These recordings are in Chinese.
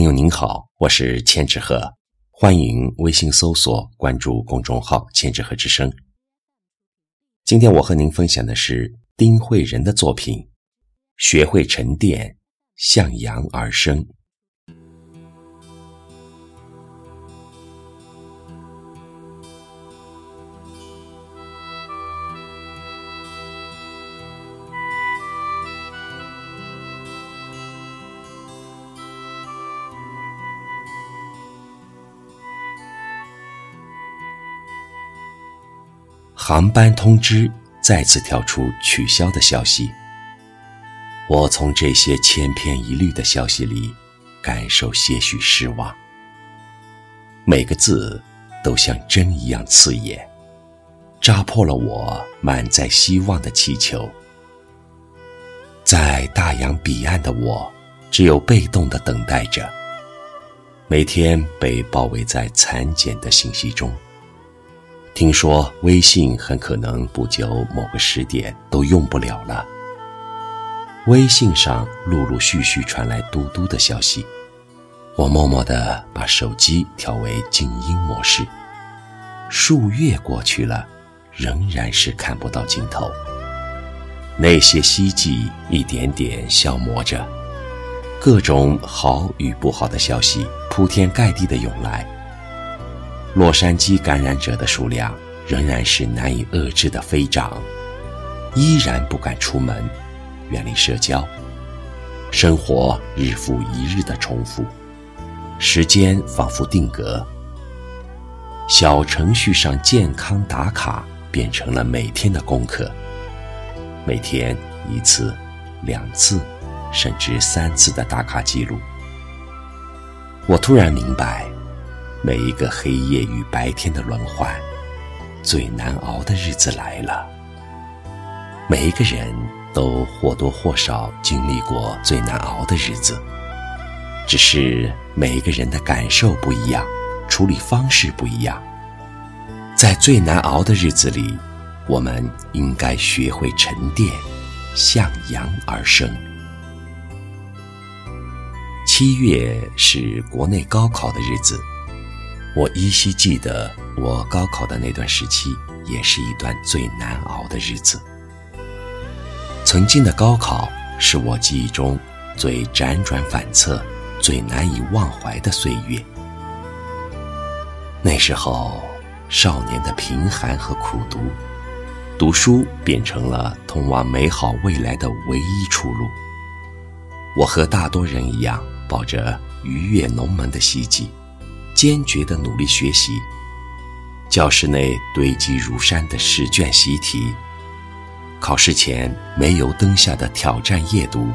朋友您好，我是千纸鹤，欢迎微信搜索关注公众号“千纸鹤之声”。今天我和您分享的是丁慧仁的作品《学会沉淀，向阳而生》。航班通知再次跳出取消的消息。我从这些千篇一律的消息里，感受些许失望。每个字都像针一样刺眼，扎破了我满载希望的气球。在大洋彼岸的我，只有被动的等待着，每天被包围在蚕茧的信息中。听说微信很可能不久某个时点都用不了了。微信上陆陆续续传来嘟嘟的消息，我默默地把手机调为静音模式。数月过去了，仍然是看不到尽头。那些希冀一点点消磨着，各种好与不好的消息铺天盖地的涌来。洛杉矶感染者的数量仍然是难以遏制的飞涨，依然不敢出门，远离社交，生活日复一日的重复，时间仿佛定格。小程序上健康打卡变成了每天的功课，每天一次、两次，甚至三次的打卡记录。我突然明白。每一个黑夜与白天的轮换，最难熬的日子来了。每一个人都或多或少经历过最难熬的日子，只是每一个人的感受不一样，处理方式不一样。在最难熬的日子里，我们应该学会沉淀，向阳而生。七月是国内高考的日子。我依稀记得，我高考的那段时期，也是一段最难熬的日子。曾经的高考，是我记忆中最辗转反侧、最难以忘怀的岁月。那时候，少年的贫寒和苦读，读书变成了通往美好未来的唯一出路。我和大多人一样，抱着鱼跃龙门的希冀。坚决的努力学习，教室内堆积如山的试卷习题，考试前煤油灯下的挑战夜读，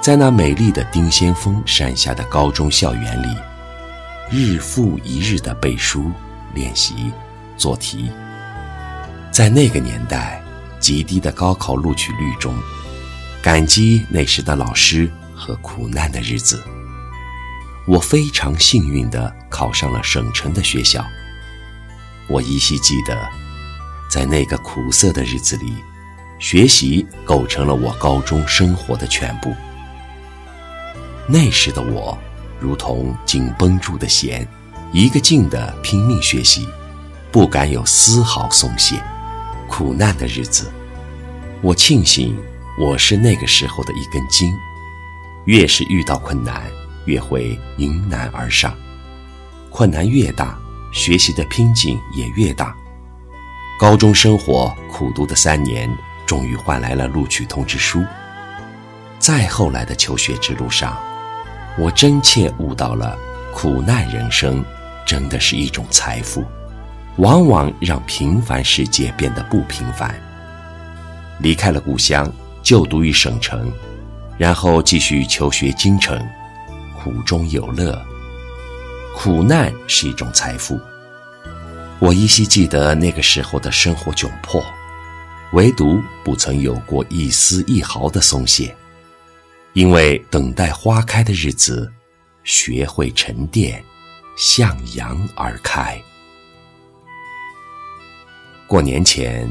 在那美丽的丁先锋山下的高中校园里，日复一日的背书、练习、做题，在那个年代极低的高考录取率中，感激那时的老师和苦难的日子。我非常幸运地考上了省城的学校。我依稀记得，在那个苦涩的日子里，学习构成了我高中生活的全部。那时的我，如同紧绷住的弦，一个劲地拼命学习，不敢有丝毫松懈。苦难的日子，我庆幸我是那个时候的一根筋，越是遇到困难。越会迎难而上，困难越大，学习的拼劲也越大。高中生活苦读的三年，终于换来了录取通知书。再后来的求学之路上，我真切悟到了苦难人生真的是一种财富，往往让平凡世界变得不平凡。离开了故乡，就读于省城，然后继续求学京城。苦中有乐，苦难是一种财富。我依稀记得那个时候的生活窘迫，唯独不曾有过一丝一毫的松懈，因为等待花开的日子，学会沉淀，向阳而开。过年前，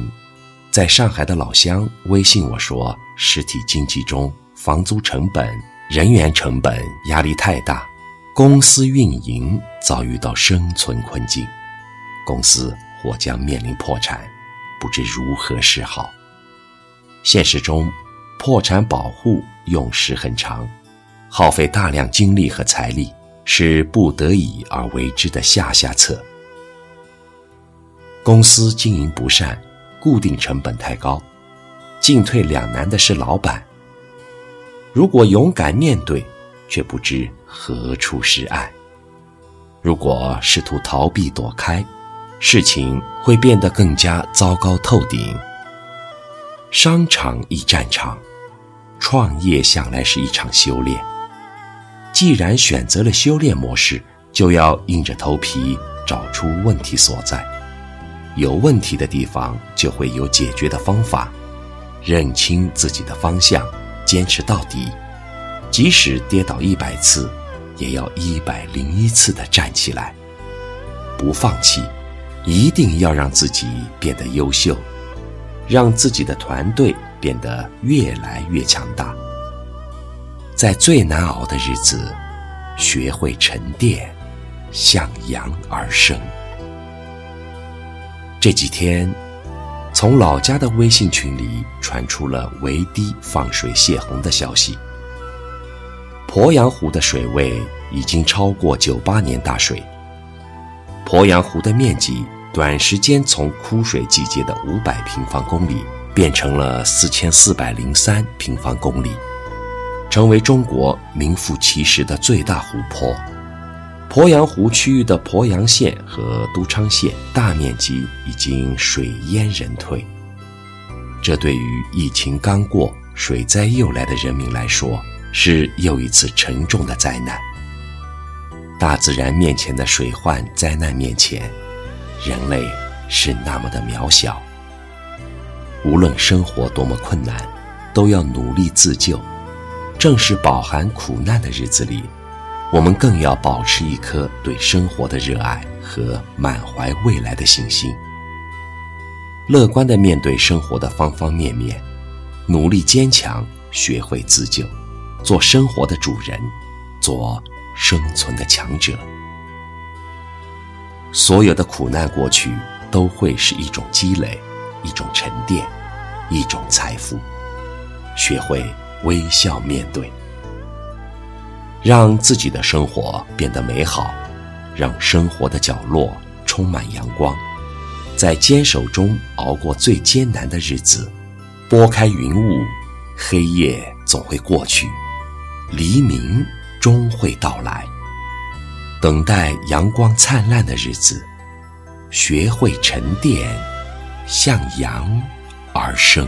在上海的老乡微信我说，实体经济中房租成本。人员成本压力太大，公司运营遭遇到生存困境，公司或将面临破产，不知如何是好。现实中，破产保护用时很长，耗费大量精力和财力，是不得已而为之的下下策。公司经营不善，固定成本太高，进退两难的是老板。如果勇敢面对，却不知何处是爱；如果试图逃避躲开，事情会变得更加糟糕透顶。商场亦战场，创业向来是一场修炼。既然选择了修炼模式，就要硬着头皮找出问题所在。有问题的地方就会有解决的方法，认清自己的方向，坚持到底，即使跌倒一百次，也要一百零一次的站起来，不放弃，一定要让自己变得优秀，让自己的团队变得越来越强大。在最难熬的日子，学会沉淀，向阳而生。这几天，从老家的微信群里传出了围堤放水泄洪的消息。鄱阳湖的水位已经超过九八年大水。鄱阳湖的面积短时间从枯水季节的五百平方公里变成了四千四百零三平方公里，成为中国名副其实的最大湖泊。鄱阳湖区域的鄱阳县和都昌县大面积已经水淹人退，这对于疫情刚过、水灾又来的人民来说，是又一次沉重的灾难。大自然面前的水患灾难面前，人类是那么的渺小。无论生活多么困难，都要努力自救。正是饱含苦难的日子里。我们更要保持一颗对生活的热爱和满怀未来的信心，乐观地面对生活的方方面面，努力坚强，学会自救，做生活的主人，做生存的强者。所有的苦难过去，都会是一种积累，一种沉淀，一种财富。学会微笑面对。让自己的生活变得美好，让生活的角落充满阳光，在坚守中熬过最艰难的日子，拨开云雾，黑夜总会过去，黎明终会到来。等待阳光灿烂的日子，学会沉淀，向阳而生。